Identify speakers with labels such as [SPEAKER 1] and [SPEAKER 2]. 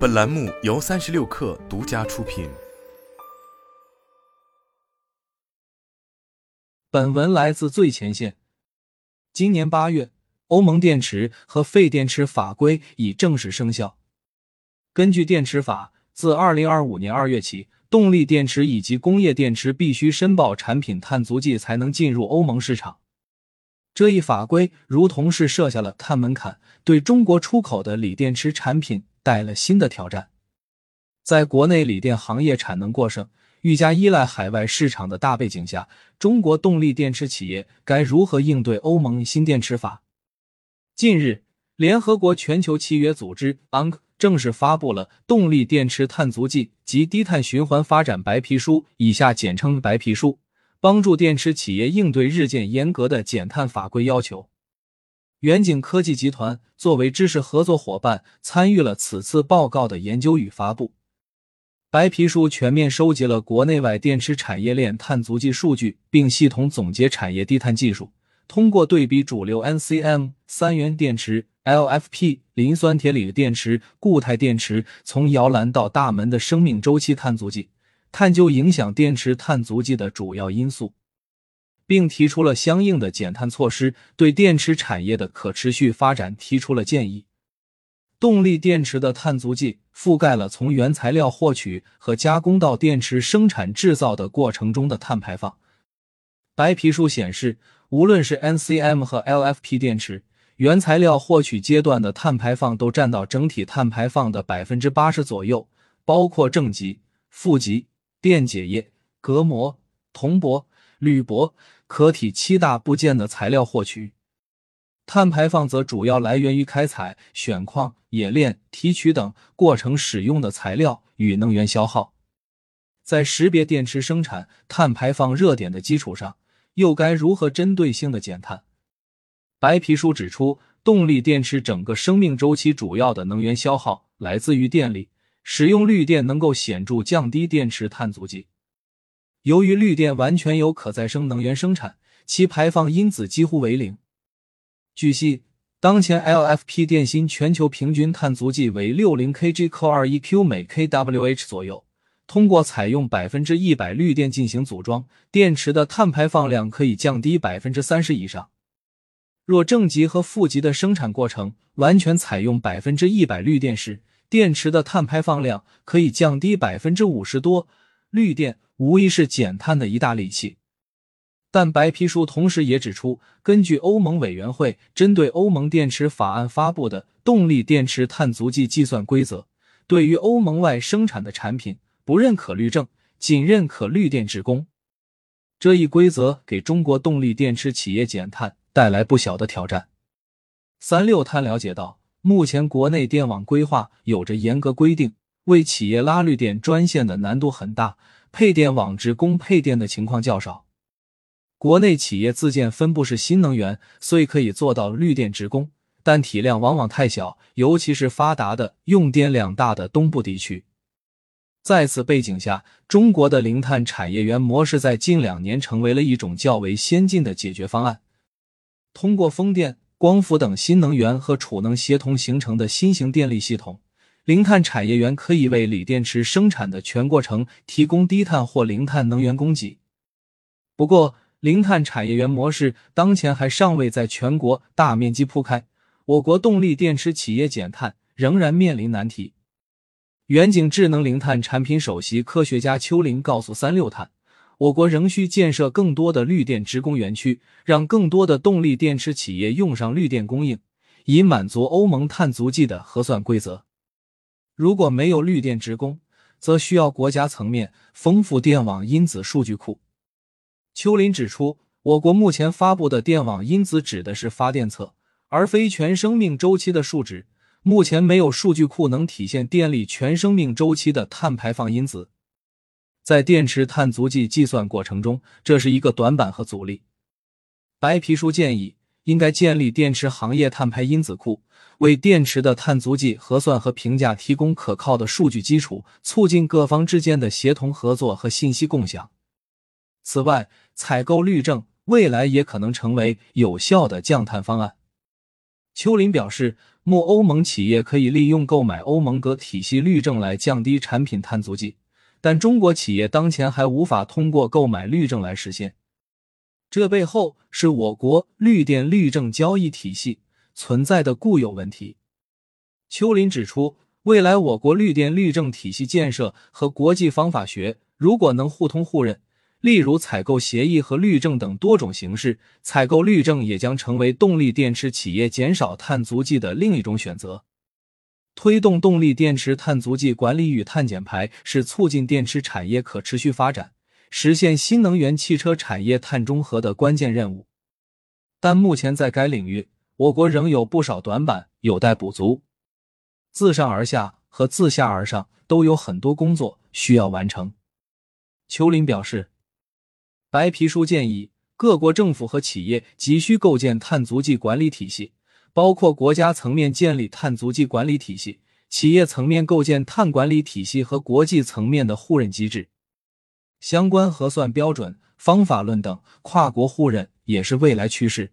[SPEAKER 1] 本栏目由三十六氪独家出品。
[SPEAKER 2] 本文来自最前线。今年八月，欧盟电池和废电池法规已正式生效。根据电池法，自二零二五年二月起，动力电池以及工业电池必须申报产品碳足迹才能进入欧盟市场。这一法规如同是设下了碳门槛，对中国出口的锂电池产品带来新的挑战。在国内锂电行业产能过剩、愈加依赖海外市场的大背景下，中国动力电池企业该如何应对欧盟新电池法？近日，联合国全球契约组织 UNC 正式发布了动力电池碳足迹及低碳循环发展白皮书（以下简称白皮书）。帮助电池企业应对日渐严格的减碳法规要求。远景科技集团作为知识合作伙伴，参与了此次报告的研究与发布。白皮书全面收集了国内外电池产业链碳足迹数据，并系统总结产业低碳技术。通过对比主流 NCM 三元电池、LFP 磷酸铁锂电池、固态电池从摇篮到大门的生命周期碳足迹。探究影响电池碳足迹的主要因素，并提出了相应的减碳措施，对电池产业的可持续发展提出了建议。动力电池的碳足迹覆盖了从原材料获取和加工到电池生产制造的过程中的碳排放。白皮书显示，无论是 NCM 和 LFP 电池，原材料获取阶段的碳排放都占到整体碳排放的百分之八十左右，包括正极、负极。电解液、隔膜、铜箔、铝箔、壳体七大部件的材料获取，碳排放则主要来源于开采、选矿、冶炼、提取等过程使用的材料与能源消耗。在识别电池生产碳排放热点的基础上，又该如何针对性的减碳？白皮书指出，动力电池整个生命周期主要的能源消耗来自于电力。使用绿电能够显著降低电池碳足迹。由于绿电完全由可再生能源生产，其排放因子几乎为零。据悉，当前 LFP 电芯全球平均碳足迹为六零 kg/co2e-q 每 kWh 左右。通过采用百分之一百绿电进行组装，电池的碳排放量可以降低百分之三十以上。若正极和负极的生产过程完全采用百分之一百绿电时，电池的碳排放量可以降低百分之五十多，绿电无疑是减碳的一大利器。但白皮书同时也指出，根据欧盟委员会针对欧盟电池法案发布的动力电池碳足迹计算规则，对于欧盟外生产的产品不认可绿证，仅认可绿电直供。这一规则给中国动力电池企业减碳带来不小的挑战。三六碳了解到。目前国内电网规划有着严格规定，为企业拉绿电专线的难度很大，配电网直供配电的情况较少。国内企业自建分布式新能源，虽可以做到绿电直供，但体量往往太小，尤其是发达的、用电量大的东部地区。在此背景下，中国的零碳产业园模式在近两年成为了一种较为先进的解决方案，通过风电。光伏等新能源和储能协同形成的新型电力系统，零碳产业园可以为锂电池生产的全过程提供低碳或零碳能源供给。不过，零碳产业园模式当前还尚未在全国大面积铺开，我国动力电池企业减碳仍然面临难题。远景智能零碳产品首席科学家邱林告诉三六碳。我国仍需建设更多的绿电直供园区，让更多的动力电池企业用上绿电供应，以满足欧盟碳足迹的核算规则。如果没有绿电直供，则需要国家层面丰富电网因子数据库。邱林指出，我国目前发布的电网因子指的是发电侧，而非全生命周期的数值。目前没有数据库能体现电力全生命周期的碳排放因子。在电池碳足迹计算过程中，这是一个短板和阻力。白皮书建议应该建立电池行业碳排因子库，为电池的碳足迹核算和评价提供可靠的数据基础，促进各方之间的协同合作和信息共享。此外，采购绿证未来也可能成为有效的降碳方案。邱林表示，目欧盟企业可以利用购买欧盟格体系绿证来降低产品碳足迹，但中国企业当前还无法通过购买绿证来实现。这背后是我国绿电绿证交易体系存在的固有问题。邱林指出，未来我国绿电绿证体系建设和国际方法学如果能互通互认，例如采购协议和绿证等多种形式，采购绿证也将成为动力电池企业减少碳足迹的另一种选择。推动动力电池碳足迹管理与碳减排是促进电池产业可持续发展。实现新能源汽车产业碳中和的关键任务，但目前在该领域，我国仍有不少短板有待补足。自上而下和自下而上都有很多工作需要完成。邱林表示，白皮书建议各国政府和企业急需构建碳足迹管理体系，包括国家层面建立碳足迹管理体系，企业层面构建碳管理体系和国际层面的互认机制。相关核算标准、方法论等跨国互认也是未来趋势。